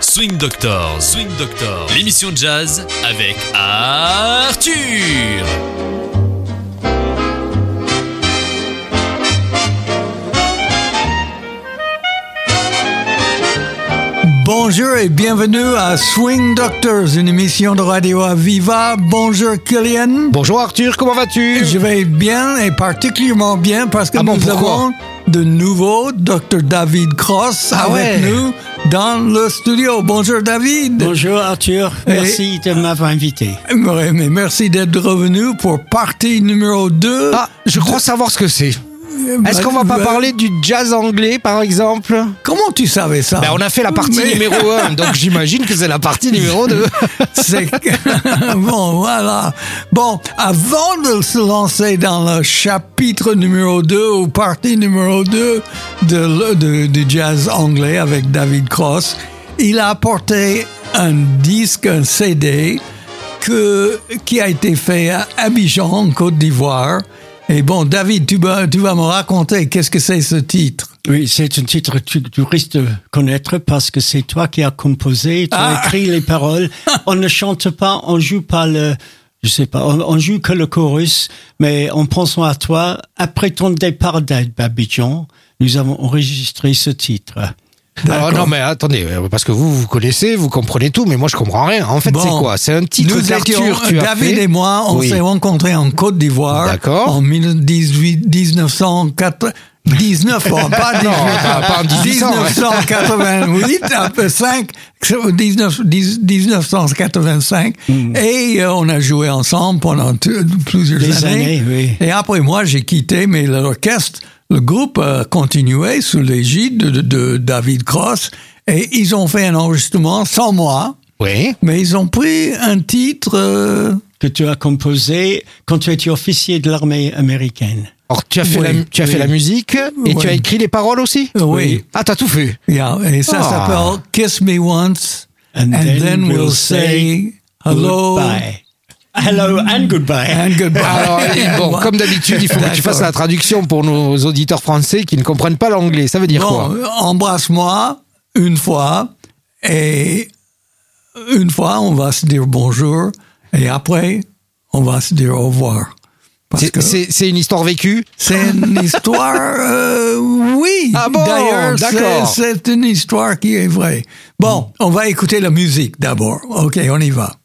Swing Doctor, Swing Doctor, l'émission de jazz avec Arthur. Bonjour et bienvenue à Swing Doctors, une émission de radio à Viva. Bonjour Kylian. Bonjour Arthur, comment vas-tu? Je vais bien et particulièrement bien parce que Ah bon, nous pourquoi? avons de nouveau Dr David Cross Ah avec ouais. nous dans le studio. Bonjour David. Bonjour Arthur, merci de m'avoir invité. Mais merci d'être revenu pour partie numéro 2. Ah, je crois savoir ce que c'est. Est-ce qu'on va pas parler du jazz anglais par exemple Comment tu savais ça ben, On a fait la partie Mais- numéro 1, donc j'imagine que c'est la partie numéro 2. C'est bon, voilà. Bon, avant de se lancer dans le chapitre numéro 2 ou partie numéro 2 de, jazz anglais avec David Cross, il a apporté un disque, un CD que, qui a été fait à Abidjan, en Côte d'Ivoire. Et bon, David, tu vas, tu vas me raconter qu'est-ce que c'est ce titre? Oui, c'est un titre que tu, tu risques de connaître parce que c'est toi qui as composé, tu as Ah. écrit les paroles. On ne chante pas, on joue pas le, je sais pas, on, on joue que le chorus, mais en pensant à toi, après ton départ d'Abidjan, nous avons enregistré ce titre. Alors non mais attendez, euh, parce que vous, vous connaissez, vous comprenez tout, mais moi je comprends rien. En fait Bon. c'est quoi? C'est un titre Nous étions, David et moi, on Oui. s'est rencontrés en Côte d'Ivoire. D'accord. En 18 1904 19 ans, pas 18 Non, 1800, ouais. 1988, un peu 5, 19, 1985. Et euh, on a joué ensemble pendant plusieurs Des années. années, oui. Et après, moi, j'ai quitté, mais l'orchestre, le groupe a continué sous l'égide de, de David Cross. Et ils ont fait un enregistrement sans moi. Oui. Mais ils ont pris un titre. euh, Que tu as composé quand tu étais officier de l'armée américaine. Alors tu as fait, Oui, la, tu as oui. fait la musique et tu as écrit les paroles aussi Oui. Ah t'as tout fait yeah, et ça Ah. s'appelle Kiss Me Once, and, then, we'll say hello Goodbye. Hello and goodbye. and goodbye. Alors, bon, comme d'habitude, il faut que tu fasses la traduction pour nos auditeurs français qui ne comprennent pas l'anglais. Ça veut dire Bon, quoi embrasse-moi une fois, et une fois, on va se dire bonjour, et après, on va se dire au revoir. Parce C'est- que C'est une histoire vécue? C'est une histoire, euh, oui. Ah bon, D'ailleurs, c'est une histoire qui est vraie. Bon, on va écouter la musique d'abord. Ok, on y va.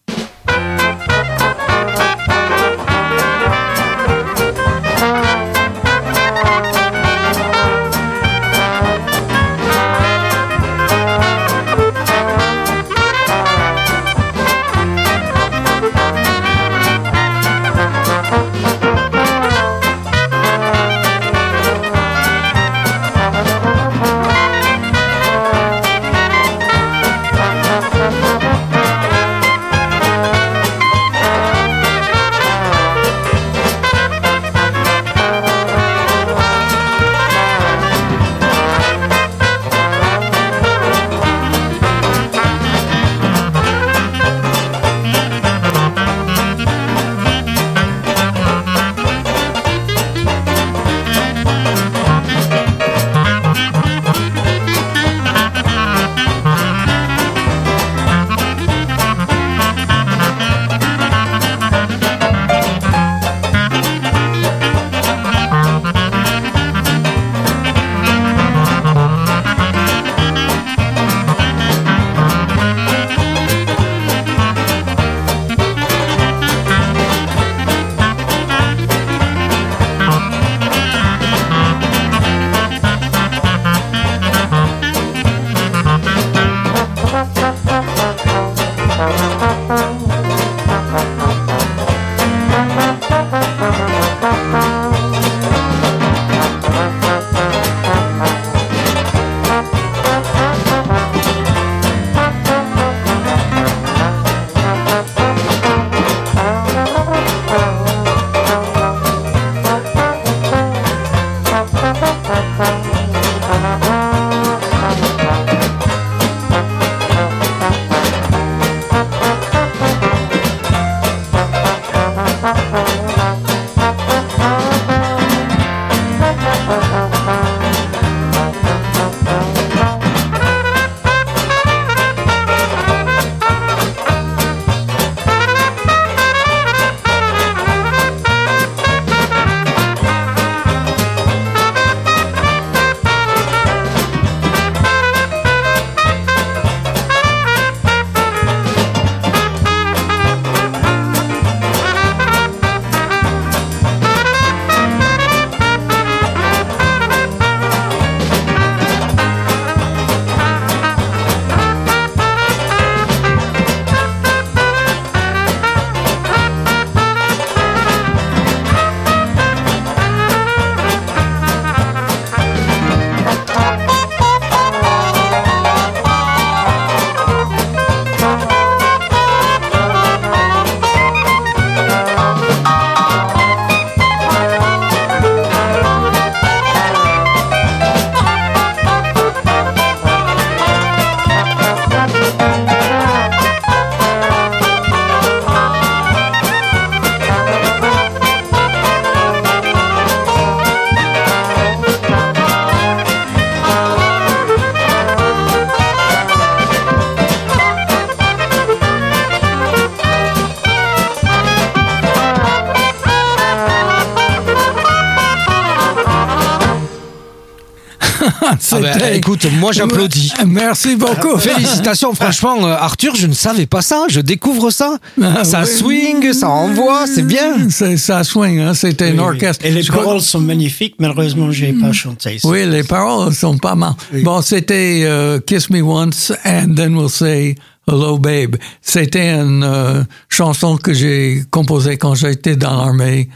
Écoute, moi j'applaudis. Merci beaucoup. Félicitations, franchement, euh, Arthur, je ne savais pas ça, je découvre ça. Ah, ça oui. swing, ça envoie, c'est bien. C'est- Ça swing, hein, c'était un Oui, orchestre. Et les Je crois- paroles sont magnifiques. Malheureusement, j'ai pas chanté. ça. Oui, les paroles sont pas mal. Bon, c'était euh, Kiss Me Once and Then We'll Say Hello Babe. C'était une euh, chanson que j'ai composée quand j'étais dans l'armée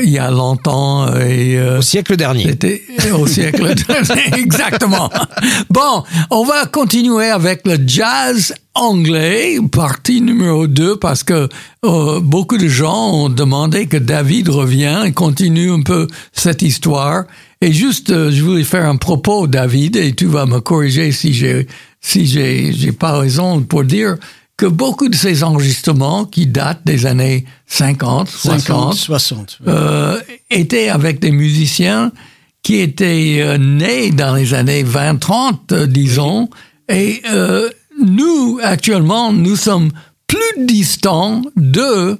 il y a longtemps et euh, Au siècle dernier. c'était au siècle dernier. Exactement. Bon, on va continuer avec le jazz anglais, partie numéro 2, parce que euh, beaucoup de gens ont demandé que David revienne et continue un peu cette histoire. Et juste, euh, je voulais faire un propos, David, et tu vas me corriger si j'ai si j'ai j'ai pas raison pour dire que beaucoup de ces enregistrements qui datent des années 50, 50, 60, 60. oui. euh, était avec des musiciens qui étaient euh, nés dans les années 20-30, euh, disons, et euh, nous, actuellement, nous sommes plus distants d'eux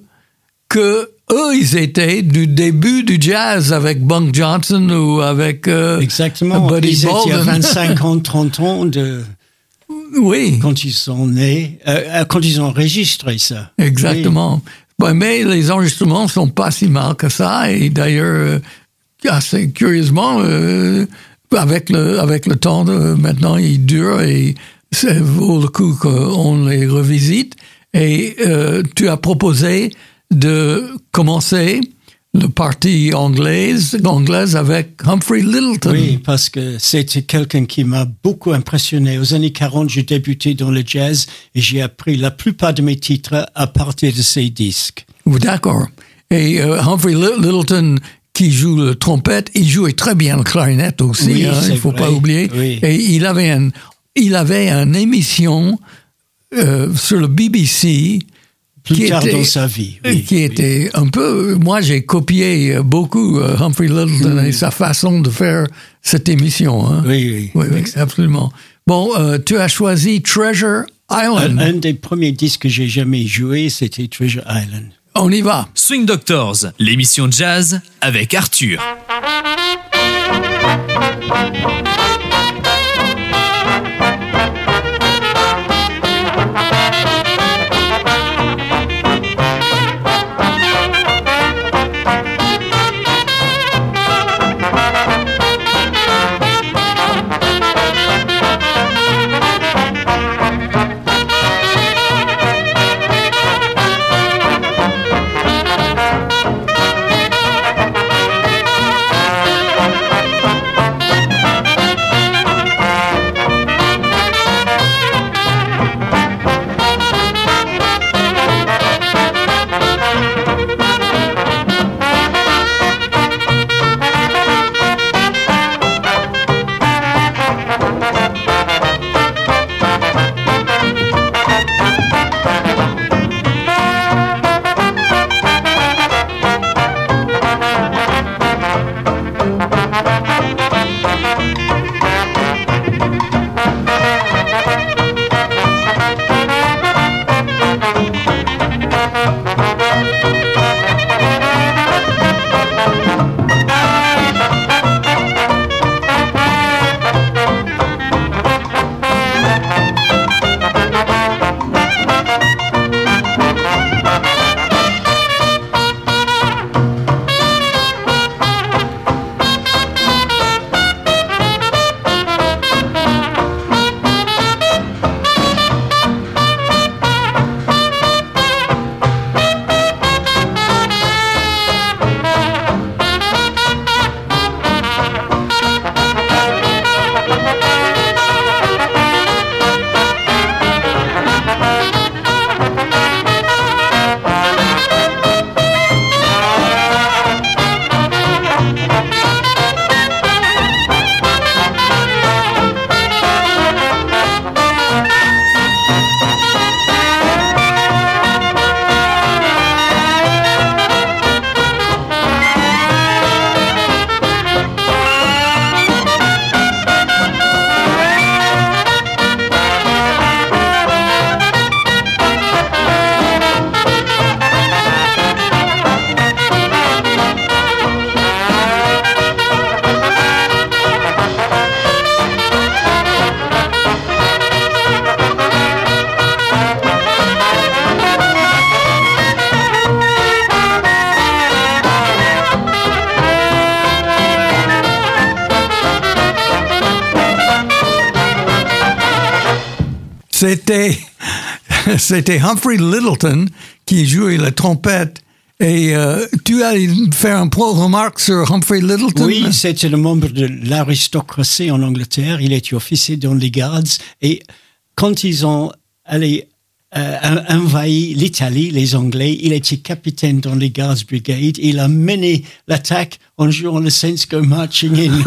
que eux, ils étaient du début du jazz avec Bunk Johnson ou avec euh, Exactement. Buddy Ils étaient à Bolden. 25 ans, 30 ans de, Oui, quand ils sont nés, euh, euh, quand ils ont enregistré ça. exactement. Ouais, mais les enregistrements sont pas si mal que ça, et d'ailleurs, euh, assez curieusement, euh, avec le avec le temps, de, maintenant, ils durent et ça vaut le coup qu'on les revisite. Et euh, tu as proposé de commencer le parti anglaise, anglaise avec Humphrey Littleton. Oui, parce que c'était quelqu'un qui m'a beaucoup impressionné. Aux années 40, j'ai débuté dans le jazz et j'ai appris la plupart de mes titres à partir de ces disques. D'accord. Et euh, Humphrey Li- Littleton, qui joue le trompette, il jouait très bien le clarinette aussi, Oui, hein, il faut vrai. pas oublier. Oui. Et il avait, un, il avait une émission euh, sur le BBC Plus qui tard était, dans sa vie. oui, qui oui. était un peu. Moi, j'ai copié euh, beaucoup euh, Humphrey Littleton et sa façon de faire cette émission. Hein. Oui, Oui, oui. oui, absolument. Bon, euh, tu as choisi Treasure Island. Un, un des premiers disques que j'ai jamais joué, c'était Treasure Island. On y va. Swing Doctors, l'émission jazz avec Arthur. C'était Humphrey Littleton qui jouait la trompette. Et euh, tu as fait un pro remarque sur Humphrey Littleton? Oui, c'était le membre de l'aristocratie en Angleterre. Il était officier dans les gardes. Et quand ils ont allé euh, envahi l'Italie, les Anglais. Il était capitaine dans les Guards Brigade. Il a mené l'attaque en jouant le Saints Go Marching In.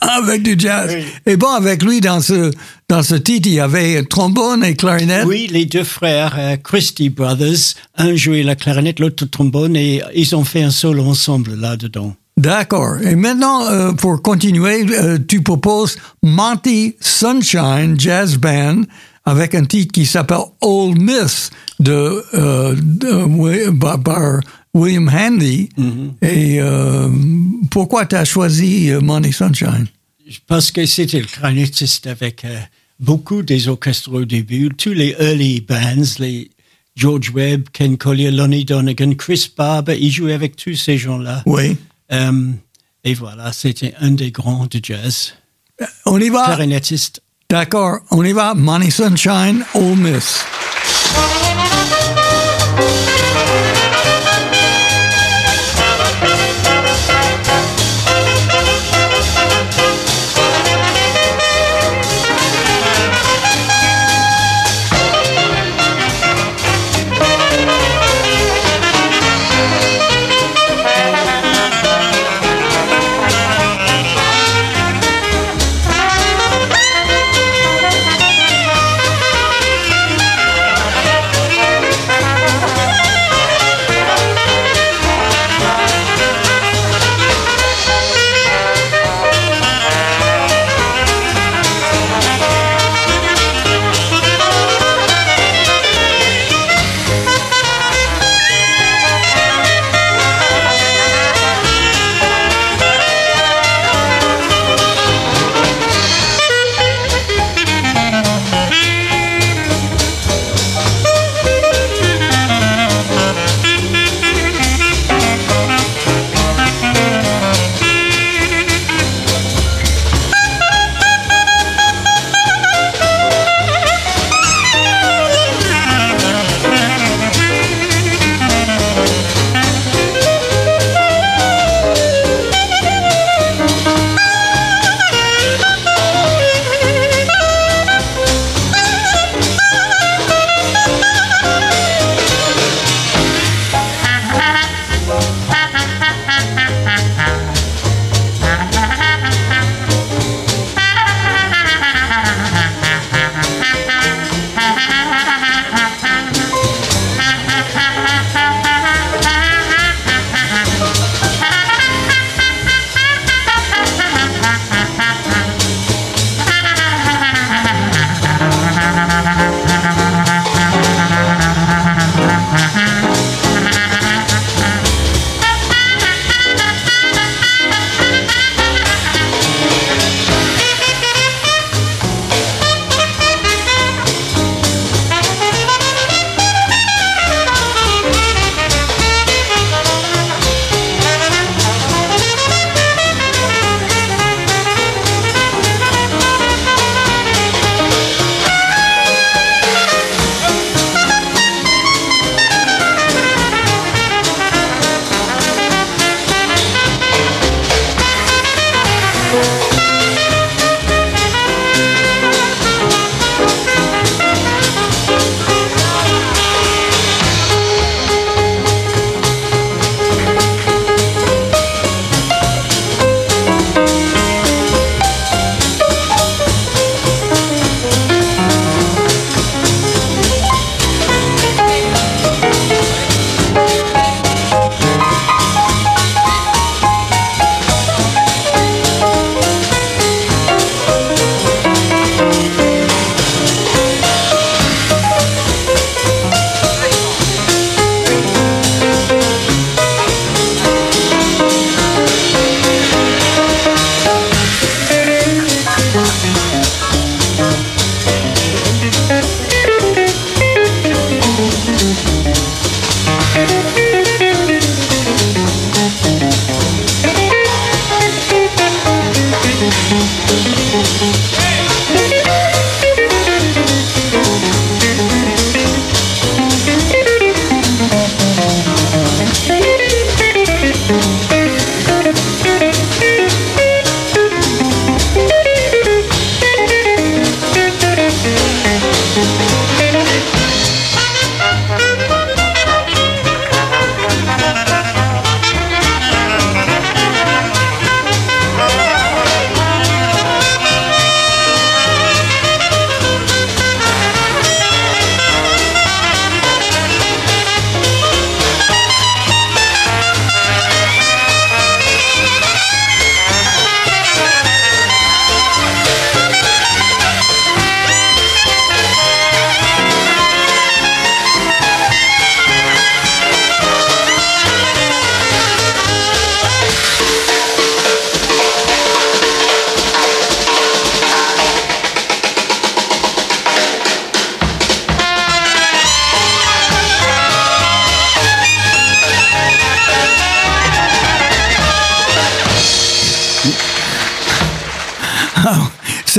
avec du jazz. Et bon, avec lui, dans ce, dans ce titre, il y avait trombone et clarinette. Oui, les deux frères euh, Christie Brothers, un jouait la clarinette, l'autre trombone, et ils ont fait un solo ensemble là-dedans. D'accord. Et maintenant, euh, pour continuer, euh, tu proposes Monty Sunshine Jazz Band avec un titre qui s'appelle Old Miss de, euh, par, William Handy. Mm-hmm. Et euh, pourquoi tu as choisi euh, Money Sunshine? Parce que c'était le clarinettiste avec euh, beaucoup des orchestres au début, tous les early bands, les George Webb, Ken Collier, Lonnie Donegan, Chris Barber, il jouait avec tous ces gens-là. Oui. et voilà, c'était un des grands de jazz. On y va. Clarinettiste. D'accord, on y va. Money Sunshine, Ole Miss.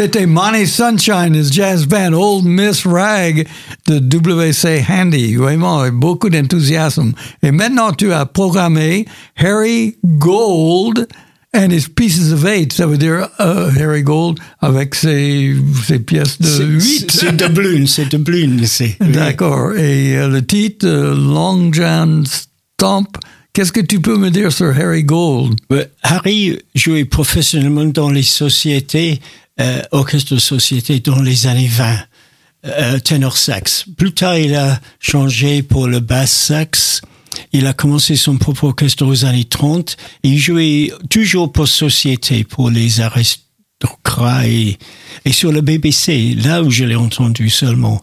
C'était Money Sunshine, his jazz band, Old Miss Rag de WC Handy. Vraiment, avec beaucoup d'enthousiasme. Et maintenant, tu as programmé Harry Gold and his Pieces of Eight. Ça veut dire euh, Harry Gold avec ses, ses pièces de 8. C'est de Blune, c'est de Blune. c'est-. D'accord. Et euh, le titre, euh, Long John Stomp. Qu'est-ce que tu peux me dire sur Harry Gold? Harry jouait professionnellement dans les sociétés, euh, orchestres de société dans les années 20, euh, ténor sax. Plus tard, il a changé pour le bass sax. Il a commencé son propre orchestre aux années 30. Il jouait toujours pour société, pour les aristocrats et, et sur le BBC, là où je l'ai entendu seulement.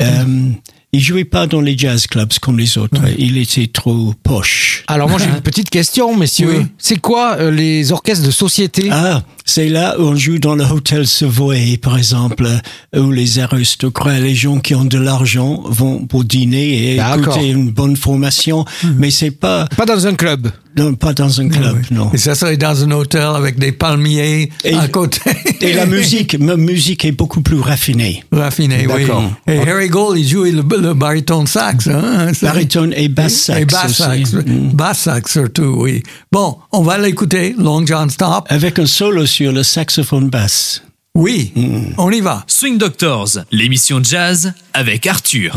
Euh, il jouait pas dans les jazz clubs comme les autres. Il était trop poche. Alors moi j'ai une petite question, messieurs. Oui. C'est quoi euh, les orchestres de société? Ah, c'est là où on joue dans le hôtel Savoy, par exemple, euh, où les aristocrats, les gens qui ont de l'argent vont pour dîner et D'accord. écouter une bonne formation, mais c'est pas, Pas dans un club. non, pas dans un club, non. Et ça serait dans un hôtel avec des palmiers Et- à côté. Et la musique, ma musique est beaucoup plus raffinée. Raffiné, oui. Et Harry Gold, il jouait le, le baryton sax. Hein? Ça- Baritone et bass sax. Et bass sax. Mm. Bass sax surtout, oui. Bon, on va l'écouter, Long John Stop. Avec un solo sur le saxophone basse. Oui, on y va. Swing Doctors, l'émission jazz avec Arthur.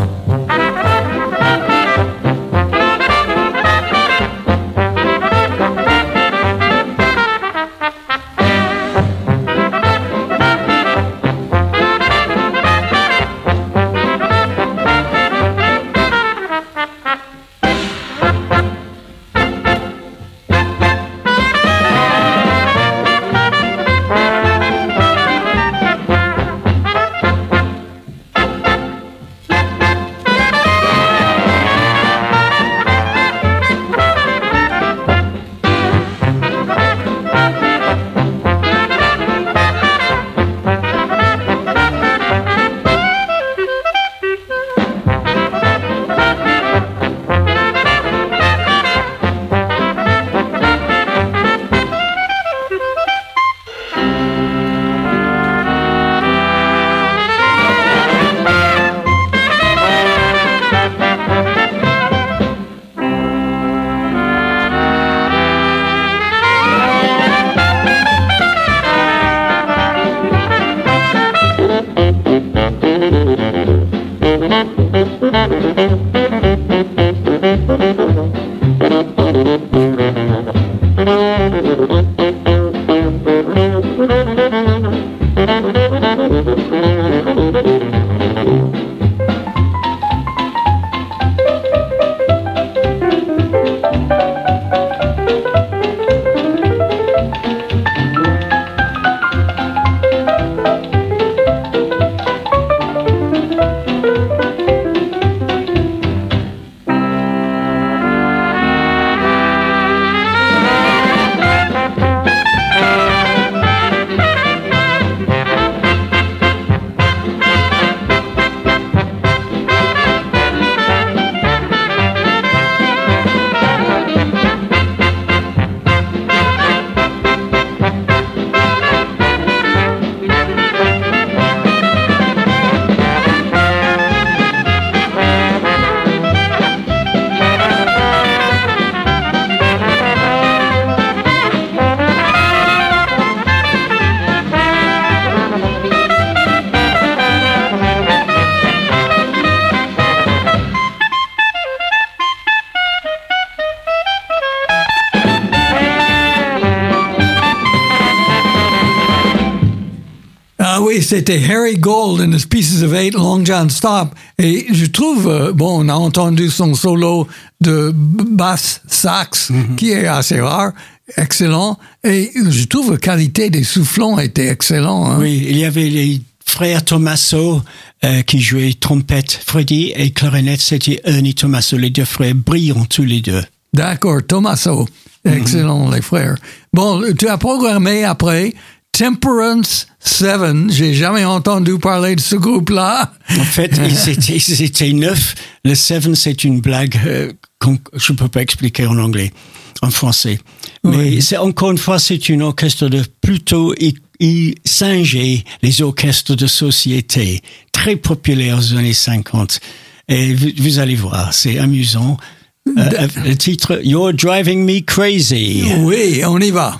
c'était Harry Gold and his Pieces of Eight, Long John Stop. Et je trouve, euh, bon, on a entendu son solo de basse sax, qui est assez rare, excellent. Et je trouve la qualité des soufflants était excellent. Hein? Oui, il y avait les frères Tommaso euh, qui jouaient trompette, Freddy, et clarinette, c'était Ernie Tommaso. Les deux frères brillants tous les deux. D'accord, Tommaso. Excellent, les frères. Bon, tu as programmé après Temperance Seven. J'ai jamais entendu parler de ce groupe-là. En fait, ils étaient, ils étaient neuf. Le seven, c'est une blague euh, qu'on je peux pas expliquer en anglais. en français. Mais c'est encore une fois, c'est une orchestre de plutôt il, il singeait les orchestres de société très populaires aux années 50. Et vous, vous allez voir, c'est amusant. Euh, le titre You're Driving Me Crazy. Oui, on y va.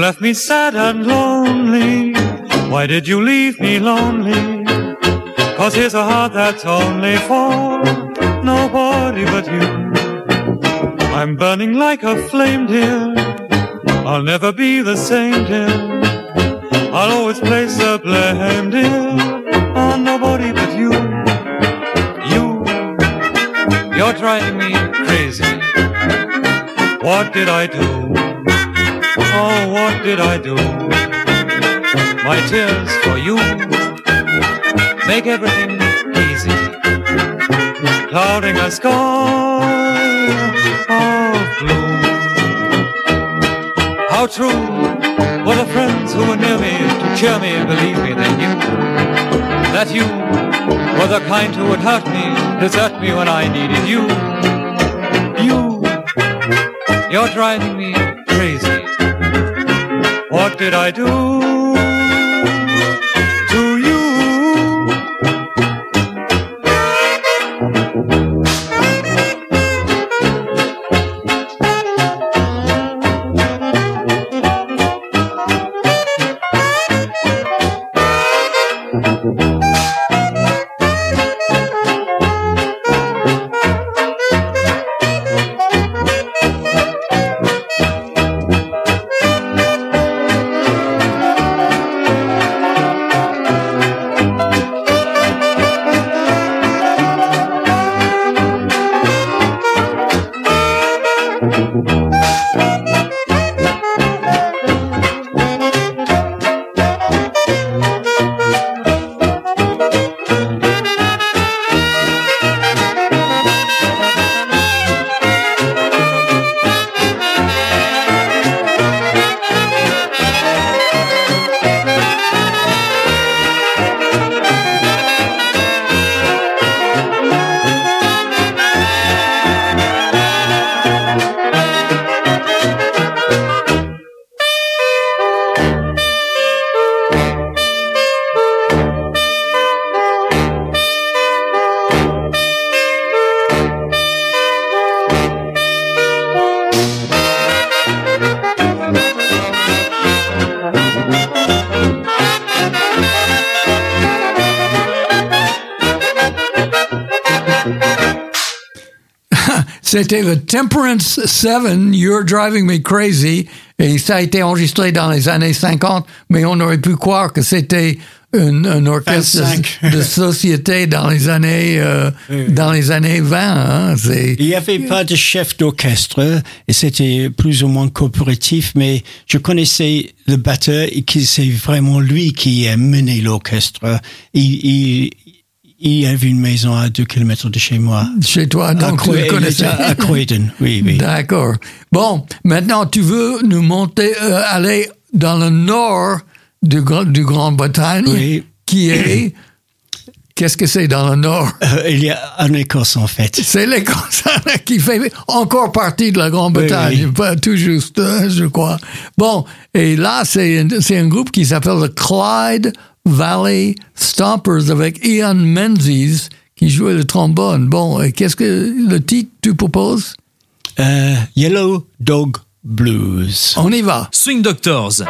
left me sad and lonely. Why did you leave me lonely? Cause here's a heart that's only for nobody but you. I'm burning like a flame, dear. I'll never be the same, dear. I'll always place the blame, dear, on nobody but you. You, you're driving me crazy. What did I do? Oh, what did I do? My tears for you make everything easy, clouding a sky of blue. How true were the friends who were near me to cheer me believe me they knew that you were the kind who would hurt me, desert me when I needed you. You, you're driving me crazy. What did I do C'était le Temperance 7, You're Driving Me Crazy, et ça a été enregistré dans les années 50, mais on aurait pu croire que c'était un, orchestre 25. de, de société dans les années, euh, dans les années 20. Hein, Il n'y avait pas de chef d'orchestre et c'était plus ou moins coopératif, mais je connaissais le batteur et c'est vraiment lui qui a mené l'orchestre. Il, il, il avait une maison à deux kilomètres de chez moi. chez toi, À donc tu Croy- le connaissais. À Croydon, oui, oui. D'accord. Bon, maintenant tu veux nous monter, euh, aller dans le nord du, du Grande-Bretagne, Oui. qui est Qu'est-ce que c'est dans le nord? Euh, il y a en Écosse, en fait. C'est l'Écosse qui fait encore partie de la Grande-Bretagne, Oui, oui. pas tout juste, hein, je crois. Bon, et là, c'est un, c'est un groupe qui s'appelle le Clyde Valley Stompers avec Ian Menzies qui jouait le trombone. Bon, et qu'est-ce que le titre tu proposes? Euh, Yellow Dog Blues. On y va. Swing Doctors.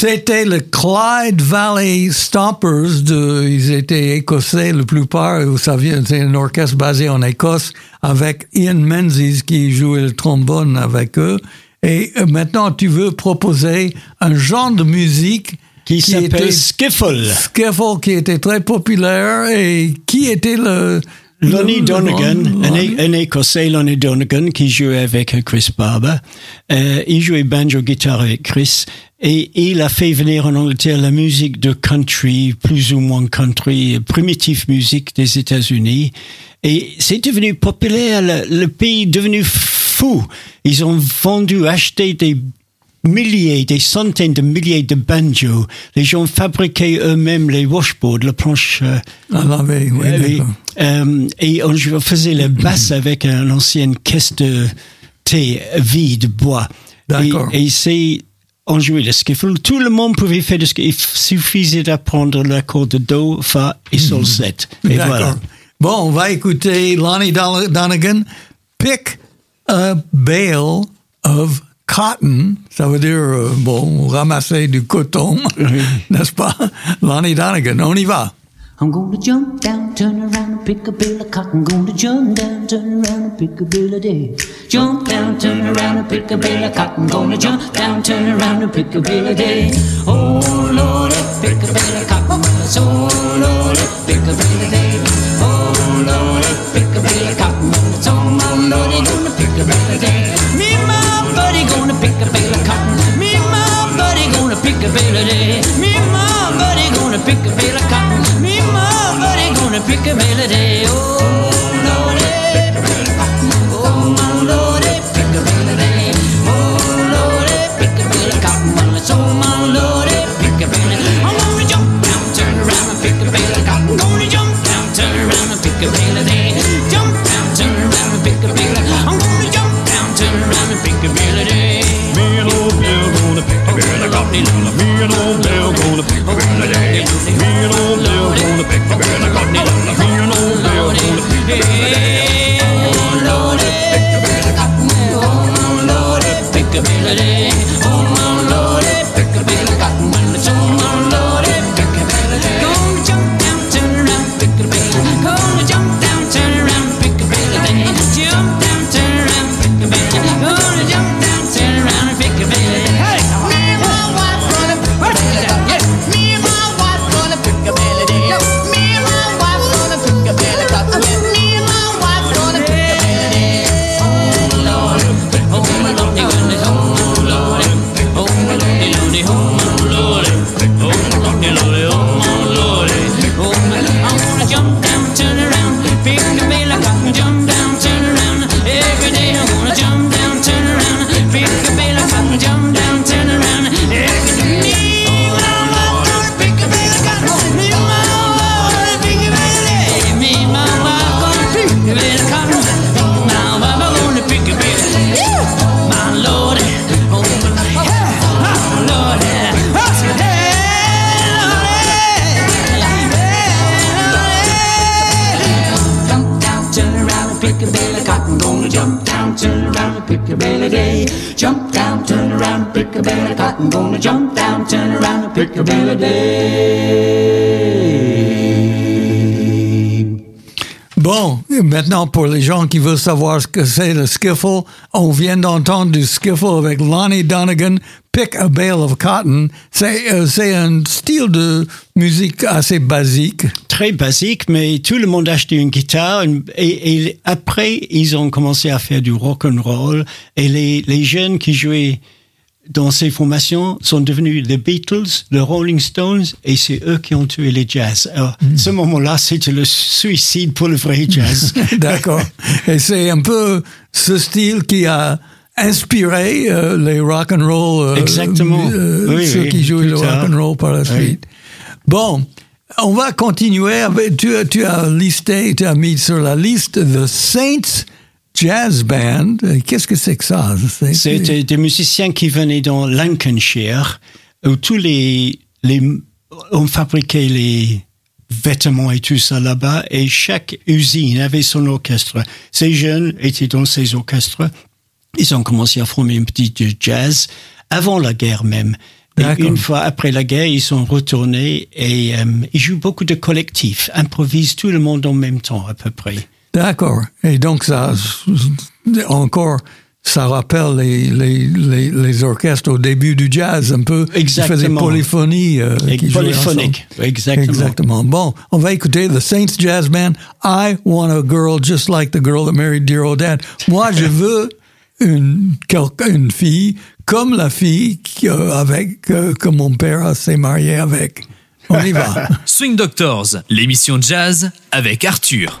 C'était le Clyde Valley Stompers. De, ils étaient écossais, la plupart. Vous savez, c'est un orchestre basé en Écosse avec Ian Menzies qui jouait le trombone avec eux. Et euh, maintenant, tu veux proposer un genre de musique Qui s'appelle était Skiffle. skiffle, qui était très populaire et qui était le Lonnie le- le- Donegan, un, Écossais, Lonnie Donegan, qui jouait avec Chris Barber. Euh, il jouait banjo-guitare avec Chris. Et il a fait venir en Angleterre la musique de country, plus ou moins country, primitive musique des États-Unis. Et c'est devenu populaire, le, le pays est devenu fou. Ils ont vendu, acheté des milliers, des centaines de milliers de banjos. Les gens fabriquaient eux-mêmes les washboards, la planche euh, Ah, là, oui, oui, euh, oui. Euh, et on faisait la basse avec une ancienne caisse de thé vide, bois. D'accord. Et, et c'est, on jouait le skiffle. Tout le monde pouvait faire le skiffle. Il suffisait d'apprendre l'accord de Do, Fa et Sol 7. Et D'accord. voilà. Bon, on va écouter Lonnie Don- Donegan, Pick a Bale of cotton, ça veut dire, euh, bon, ramasser du coton, n'est-ce pas? Lonnie Donegan, on y va. I'm gonna jump down, turn around and pick a bale of cotton. Gonna jump down, turn around and pick a bale of day. Jump down, turn around and pick a bale of cotton. Gonna jump down, turn around and pick a bale of day. Oh Lord, pick a bale of cotton. So Lord, cotton. Gonna jump down, turn around and pick a bale of day. Bon, maintenant pour les gens qui veulent savoir ce que c'est le skiffle, on vient d'entendre du skiffle avec Lonnie Donegan, Pick a Bale of Cotton. C'est euh, c'est un style de musique assez basique. Très basique, mais tout le monde a acheté une guitare une- et, et après ils ont commencé à faire du rock and roll et les, les jeunes qui jouaient dans ces formations sont devenus les Beatles, les Rolling Stones et c'est eux qui ont tué les jazz. Alors, ce moment-là, c'était le suicide pour le vrai jazz. D'accord. Et c'est un peu ce style qui a inspiré euh, les rock and roll. euh, Exactement. euh, Oui, ceux oui, qui jouent le rock and roll par la suite. Bon, on va continuer. Avec, tu as listé, tu as mis sur la liste The Saints Jazz Band. Qu'est-ce que c'est que ça? C'est- C'était des musiciens qui venaient dans Lancashire, où tous les, les, on fabriquait les vêtements et tout ça là-bas, et chaque usine avait son orchestre. Ces jeunes étaient dans ces orchestres. Ils ont commencé à former un petit jazz avant la guerre même. Et une fois après la guerre, ils sont retournés et euh, ils jouent beaucoup de collectifs, improvisent tout le monde en même temps à peu près. D'accord. Et donc, ça, encore, ça rappelle les, les, les, les orchestres au début du jazz, un peu. Ils faisaient Exactement. polyphonie. euh, Et qui jouaient polyphonique, exactement. Exactement. Bon, on va écouter The Saints Jazz Band. I want a girl just like the girl that married dear old dad. Moi, je veux une, une fille comme la fille qui, euh, avec, euh, que mon père s'est marié avec. On y va. Swing Doctors, l'émission de jazz avec Arthur.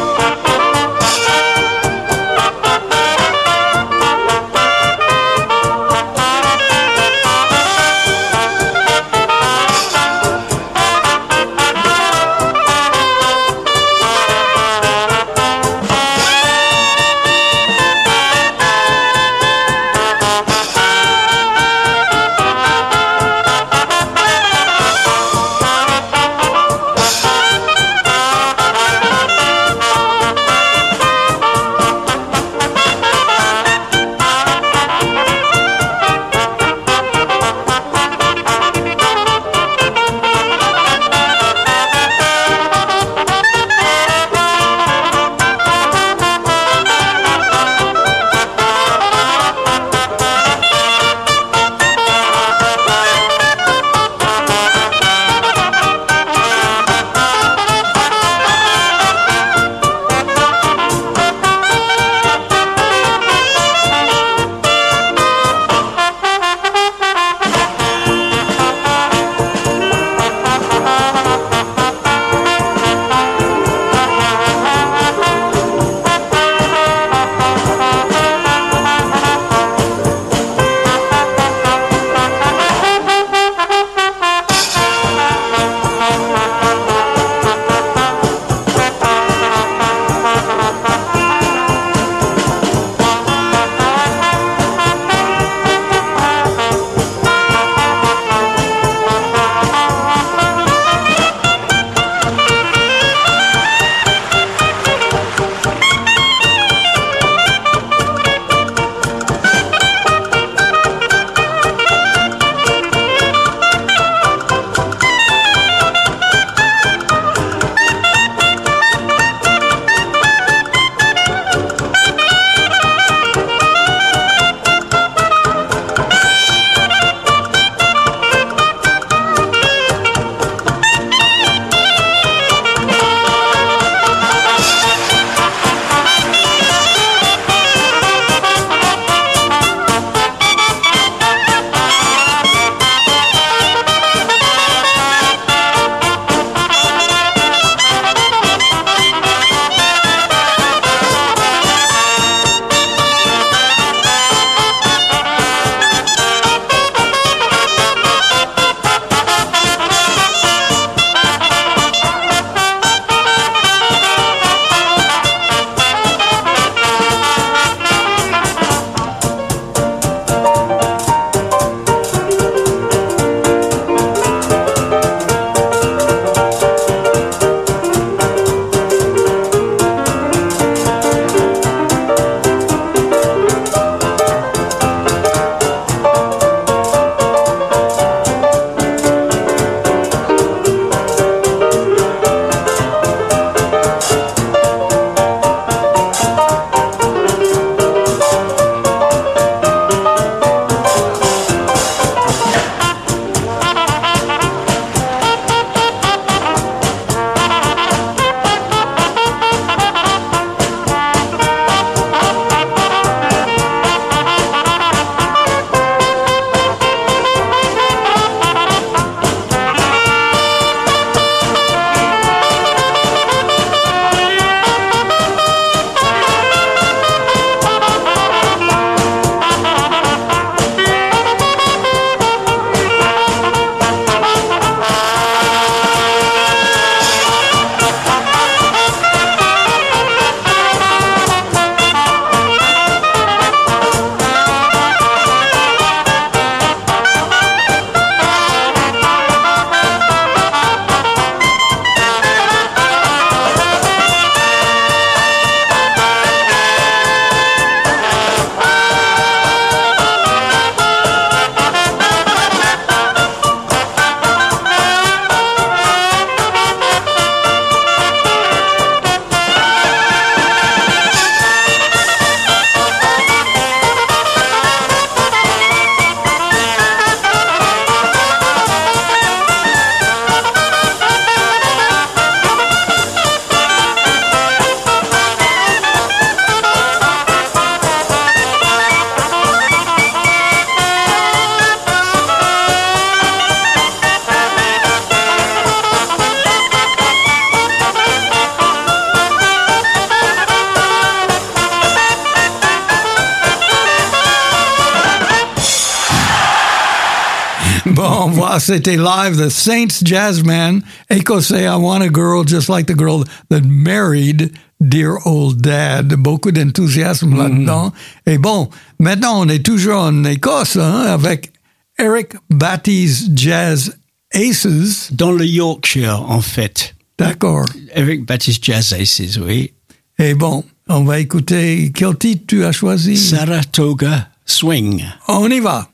c'était live, The Saints Jazzman, écossais, I Want a Girl Just Like the Girl That Married Dear Old Dad. Beaucoup d'enthousiasme là-dedans. Et bon, maintenant, on est toujours en Écosse, hein, avec Eric Batty's Jazz Aces. Dans le Yorkshire, en fait. D'accord. Eric Baptiste Jazz Aces, oui. Et bon, on va écouter, quel titre tu as choisi? Saratoga Swing. On y va.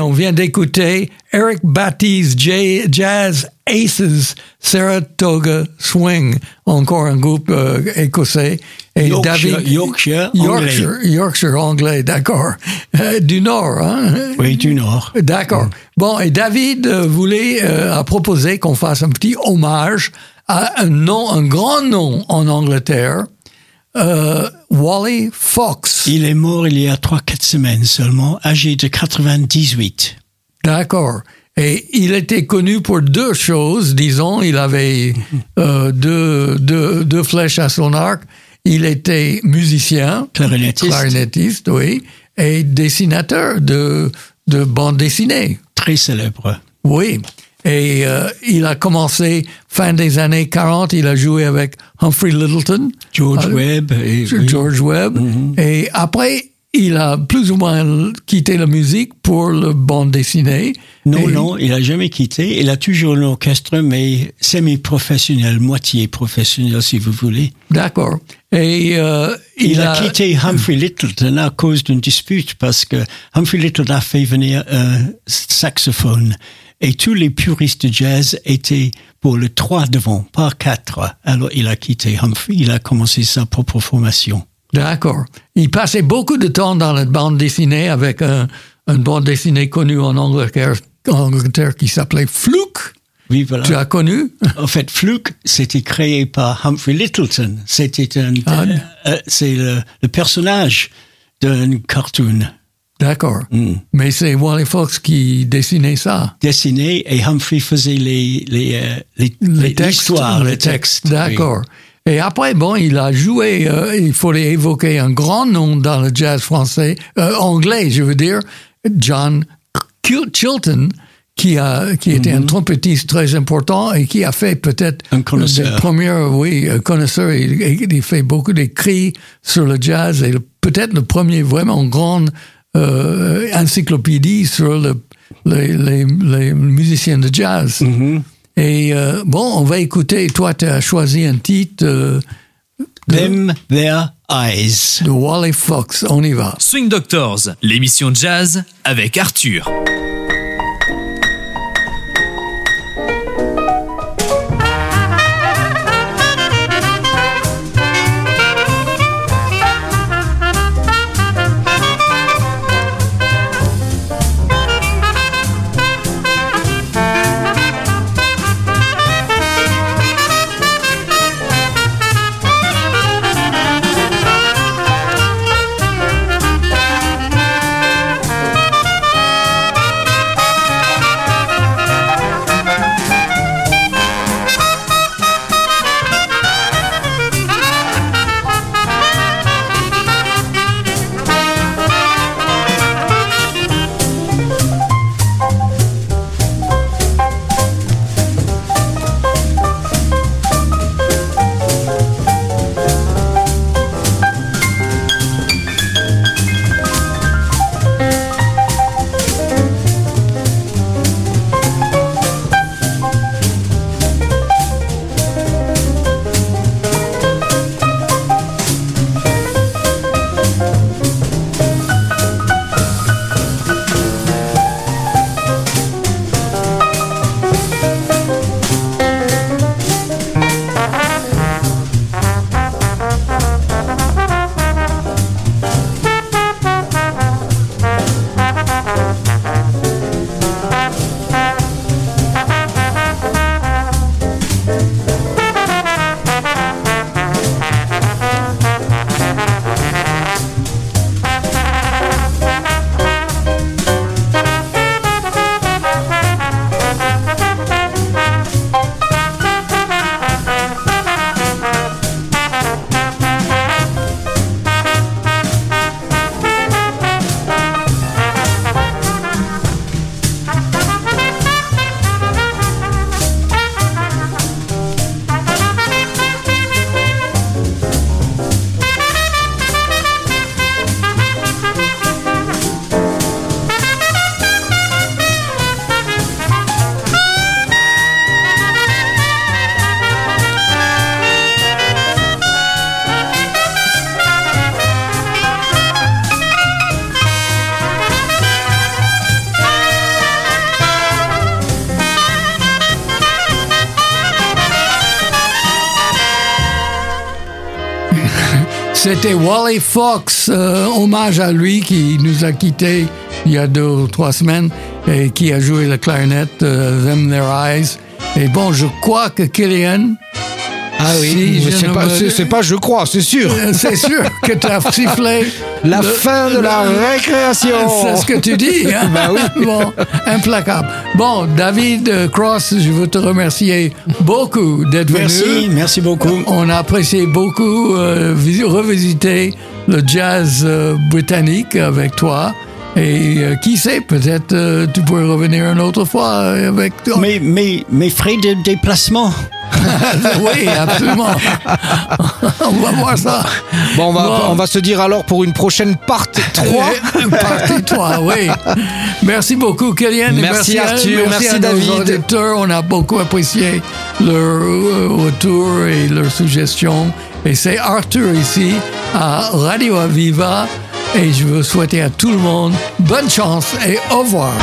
On vient d'écouter Eric Batty's Jazz Aces Saratoga Swing, encore un groupe euh, écossais. Et Yorkshire- Yorkshire anglais. Yorkshire, Yorkshire anglais, d'accord. Euh, du Nord, hein? Oui, du Nord. D'accord. Bon, et David euh, voulait, a proposé qu'on fasse un petit hommage à un nom, un grand nom en Angleterre, euh, Wally Fox. Il est mort il y a 3-4 semaines seulement, âgé de 98. D'accord. Et il était connu pour deux choses, disons. Il avait euh, deux, deux, deux flèches à son arc. Il était musicien, Clarinettiste. clarinettiste, oui, et dessinateur de, de bande dessinée. Très célèbre. Oui. Et euh, il a commencé fin des années 40, il a joué avec Humphrey Littleton, George Ah, Webb. Et, oui. George Webb. Et après, il a plus ou moins quitté la musique pour le bande dessinée. Non, Et- non, il a jamais quitté. Il a toujours l'orchestre, mais semi-professionnel, moitié professionnel, si vous voulez. D'accord. Et euh, Il, a, quitté Humphrey Littleton à cause d'une dispute parce que Humphrey Littleton a fait venir un saxophone et tous les puristes de jazz étaient pour le 3 devant, pas 4. Alors il a quitté Humphrey, il a commencé sa propre formation. D'accord. Il passait beaucoup de temps dans la bande dessinée avec un, une bande dessinée connue en Angleterre, en Angleterre qui s'appelait Fluke. Oui, voilà. Tu as connu? En fait, Fluke, c'était créé par Humphrey Littleton. C'était un, Ah. euh, euh, c'est le, le personnage d'un cartoon D'accord. Mais c'est Wally Fox qui dessinait ça. dessiné et Humphrey faisait les, les, euh, les, les- l'histoire, les textes. D'accord. Et après, bon, il a joué, euh, il fallait évoquer un grand nom dans le jazz français, euh, anglais, je veux dire, John Chilton, qui, a, qui était un trompettiste très important et qui a fait peut-être Un connaisseur. des premières, oui, un connaisseur. Il, il- fait beaucoup d'écrits sur le jazz et peut-être le premier vraiment grande euh, encyclopédie sur le, les, les, les musiciens de jazz. Et euh, bon, on va écouter. Toi, tu as choisi un titre euh, Them, their eyes. de Wally Fox. On y va. Swing Doctors, l'émission jazz avec Arthur. C'était Wally Fox, euh, hommage à lui qui nous a quittés il y a deux ou trois semaines et qui a joué la clarinette euh, Them Their Eyes. Et bon, je crois que Killian, Ah oui, Si c'est ne pas, me- c'est- c'est pas je crois, c'est sûr. euh, c'est sûr que tu as sifflé La le- fin de la récréation. C'est ce que tu dis. Hein? Ben oui. Bon, implacable. Bon, David Cross, je veux te remercier beaucoup d'être venu. Merci, merci beaucoup. On a apprécié beaucoup euh, vis- revisiter le jazz euh, britannique avec toi. Et euh, qui sait, peut-être euh, tu pourrais revenir une autre fois euh, avec toi. Mes, mes, mes frais de déplacement. oui, absolument. on va voir ça. Bon, on va, Bon. on va se dire alors pour une prochaine part 3. Euh, Partie 3, oui. Merci beaucoup, Kylian. Merci, à- Arthur, merci, à nos David. auditeurs. On a beaucoup apprécié leur retour et leurs suggestions. Et c'est Arthur ici à Radio Aviva. Et je veux souhaiter à tout le monde bonne chance et au revoir.